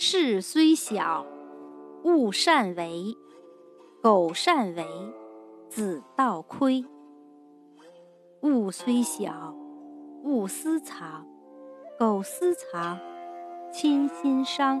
事虽小勿擅为苟擅为子道亏。物虽小勿私藏苟私藏亲心伤